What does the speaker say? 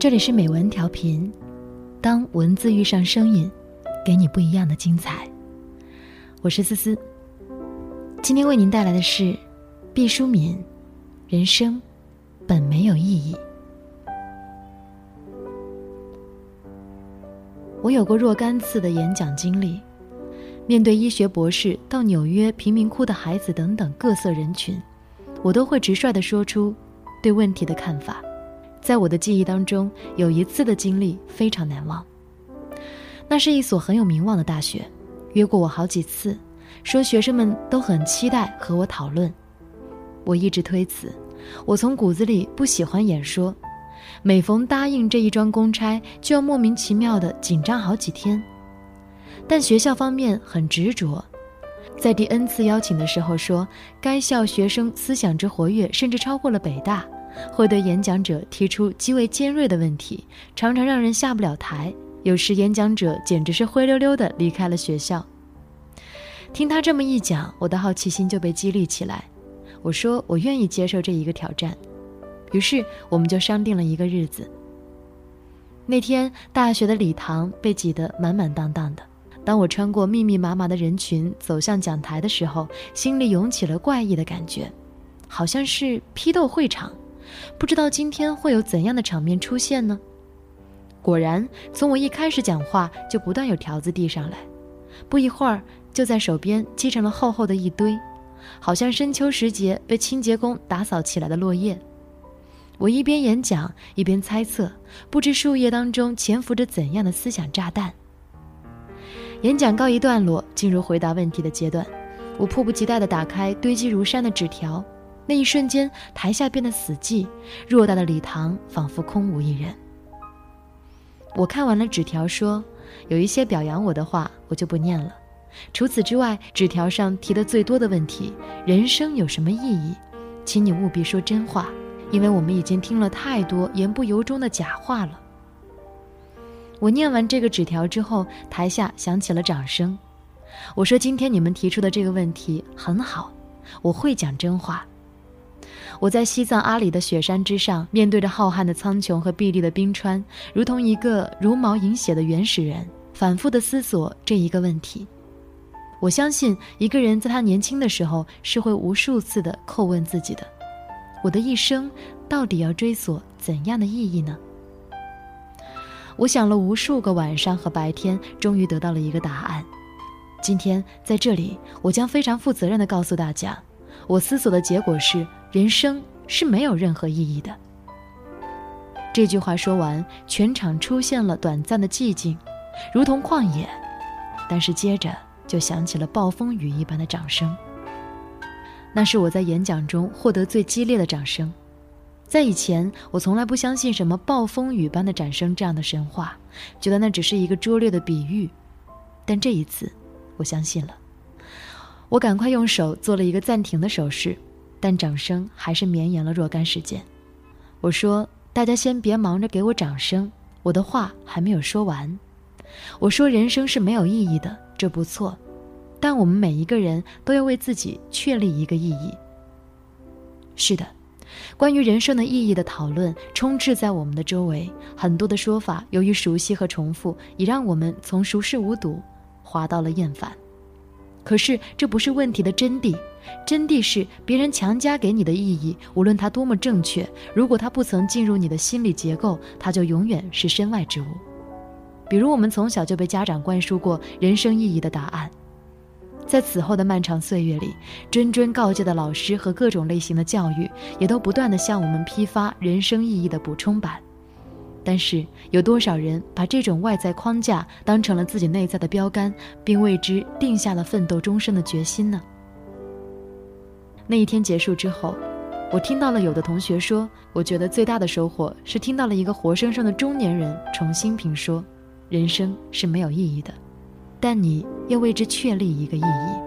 这里是美文调频，当文字遇上声音，给你不一样的精彩。我是思思，今天为您带来的是毕淑敏《人生本没有意义》。我有过若干次的演讲经历，面对医学博士到纽约贫民窟的孩子等等各色人群，我都会直率地说出对问题的看法。在我的记忆当中，有一次的经历非常难忘。那是一所很有名望的大学，约过我好几次，说学生们都很期待和我讨论。我一直推辞，我从骨子里不喜欢演说，每逢答应这一桩公差，就要莫名其妙的紧张好几天。但学校方面很执着，在第 N 次邀请的时候说，该校学生思想之活跃，甚至超过了北大。会对演讲者提出极为尖锐的问题，常常让人下不了台。有时演讲者简直是灰溜溜的离开了学校。听他这么一讲，我的好奇心就被激励起来。我说我愿意接受这一个挑战。于是我们就商定了一个日子。那天大学的礼堂被挤得满满当当的。当我穿过密密麻麻的人群走向讲台的时候，心里涌起了怪异的感觉，好像是批斗会场。不知道今天会有怎样的场面出现呢？果然，从我一开始讲话就不断有条子递上来，不一会儿就在手边积成了厚厚的一堆，好像深秋时节被清洁工打扫起来的落叶。我一边演讲一边猜测，不知树叶当中潜伏着怎样的思想炸弹。演讲告一段落，进入回答问题的阶段，我迫不及待地打开堆积如山的纸条。那一瞬间，台下变得死寂，偌大的礼堂仿佛空无一人。我看完了纸条，说：“有一些表扬我的话，我就不念了。除此之外，纸条上提的最多的问题：人生有什么意义？请你务必说真话，因为我们已经听了太多言不由衷的假话了。”我念完这个纸条之后，台下响起了掌声。我说：“今天你们提出的这个问题很好，我会讲真话。”我在西藏阿里的雪山之上，面对着浩瀚的苍穹和碧绿的冰川，如同一个茹毛饮血的原始人，反复地思索这一个问题。我相信，一个人在他年轻的时候是会无数次地叩问自己的：我的一生到底要追索怎样的意义呢？我想了无数个晚上和白天，终于得到了一个答案。今天在这里，我将非常负责任地告诉大家，我思索的结果是。人生是没有任何意义的。这句话说完，全场出现了短暂的寂静，如同旷野。但是接着就响起了暴风雨一般的掌声。那是我在演讲中获得最激烈的掌声。在以前，我从来不相信什么暴风雨般的掌声这样的神话，觉得那只是一个拙劣的比喻。但这一次，我相信了。我赶快用手做了一个暂停的手势。但掌声还是绵延了若干时间。我说：“大家先别忙着给我掌声，我的话还没有说完。我说人生是没有意义的，这不错，但我们每一个人都要为自己确立一个意义。是的，关于人生的意义的讨论充斥在我们的周围，很多的说法由于熟悉和重复，已让我们从熟视无睹滑到了厌烦。可是这不是问题的真谛。”真谛是别人强加给你的意义，无论它多么正确，如果它不曾进入你的心理结构，它就永远是身外之物。比如我们从小就被家长灌输过人生意义的答案，在此后的漫长岁月里，谆谆告诫的老师和各种类型的教育，也都不断的向我们批发人生意义的补充版。但是有多少人把这种外在框架当成了自己内在的标杆，并为之定下了奋斗终生的决心呢？那一天结束之后，我听到了有的同学说：“我觉得最大的收获是听到了一个活生生的中年人重新评说，人生是没有意义的，但你要为之确立一个意义。”